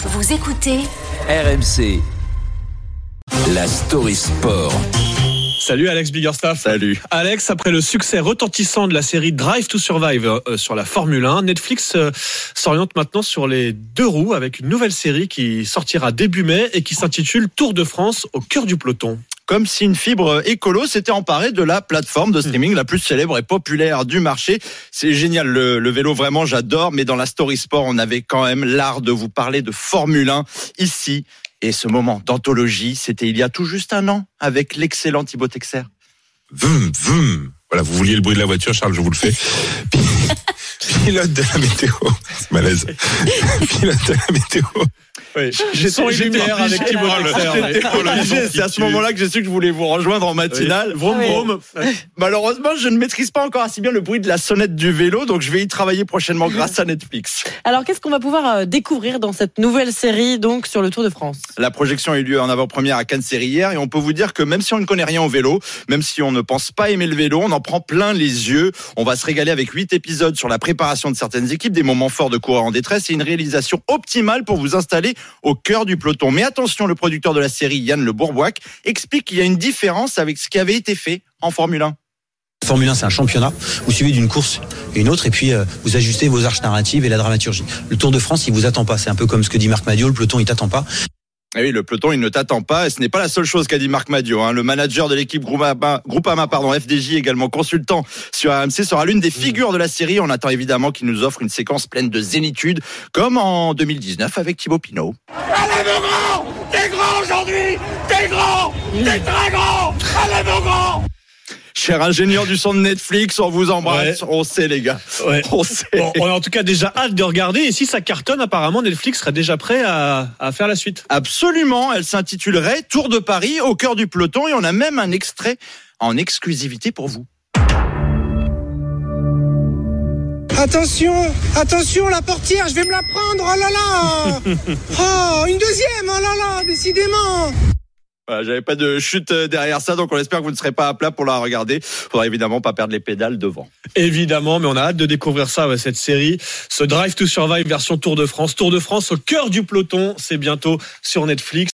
Vous écoutez RMC. La story sport. Salut Alex Biggerstaff. Salut. Alex, après le succès retentissant de la série Drive to Survive euh, sur la Formule 1, Netflix euh, s'oriente maintenant sur les deux roues avec une nouvelle série qui sortira début mai et qui s'intitule Tour de France au cœur du peloton comme si une fibre écolo s'était emparée de la plateforme de streaming la plus célèbre et populaire du marché. C'est génial, le, le, vélo vraiment j'adore, mais dans la story sport, on avait quand même l'art de vous parler de Formule 1 ici. Et ce moment d'anthologie, c'était il y a tout juste un an avec l'excellent Thibaut Texer. Vroom, vroom. Voilà, vous vouliez le bruit de la voiture, Charles, je vous le fais. Pilote de la météo. C'est malaise. Pilote de la météo. Oui. J'étais avec Thibaut C'est à ce moment-là que j'ai su que je voulais vous rejoindre en matinale. Oui. Vroom, vroom. Malheureusement, je ne maîtrise pas encore assez bien le bruit de la sonnette du vélo, donc je vais y travailler prochainement grâce à Netflix. Alors, qu'est-ce qu'on va pouvoir euh, découvrir dans cette nouvelle série, donc, sur le Tour de France? La projection a eu lieu en avant-première à Cannes Série hier, et on peut vous dire que même si on ne connaît rien au vélo, même si on ne pense pas aimer le vélo, on en prend plein les yeux. On va se régaler avec huit épisodes sur la préparation de certaines équipes, des moments forts de coureurs en détresse et une réalisation optimale pour vous installer au cœur du peloton. Mais attention, le producteur de la série, Yann Le Bourbois, explique qu'il y a une différence avec ce qui avait été fait en Formule 1. Formule 1, c'est un championnat. Vous suivez d'une course une autre, et puis euh, vous ajustez vos arches narratives et la dramaturgie. Le Tour de France, il vous attend pas. C'est un peu comme ce que dit Marc Madio, le peloton, il t'attend pas. Et oui, le peloton, il ne t'attend pas. Et ce n'est pas la seule chose qu'a dit Marc Madio. Hein. Le manager de l'équipe Groupama, Groupama pardon, FDJ, également consultant sur AMC, sera l'une des figures de la série. On attend évidemment qu'il nous offre une séquence pleine de zénitude, comme en 2019 avec Thibaut Pinot. Allez, mon grand T'es grand aujourd'hui T'es grand T'es très grand Allez, mon grand Cher ingénieur du son de Netflix, on vous embrasse. Ouais. On sait, les gars. Ouais. On sait. Bon, on a en tout cas déjà hâte de regarder. Et si ça cartonne, apparemment, Netflix serait déjà prêt à, à faire la suite. Absolument. Elle s'intitulerait Tour de Paris au cœur du peloton. Et on a même un extrait en exclusivité pour vous. Attention, attention, la portière, je vais me la prendre. Oh là là Oh, une deuxième, oh là là, décidément voilà, J'avais pas de chute derrière ça, donc on espère que vous ne serez pas à plat pour la regarder. Faudra évidemment pas perdre les pédales devant. Évidemment, mais on a hâte de découvrir ça, cette série. Ce Drive to Survive version Tour de France. Tour de France au cœur du peloton, c'est bientôt sur Netflix.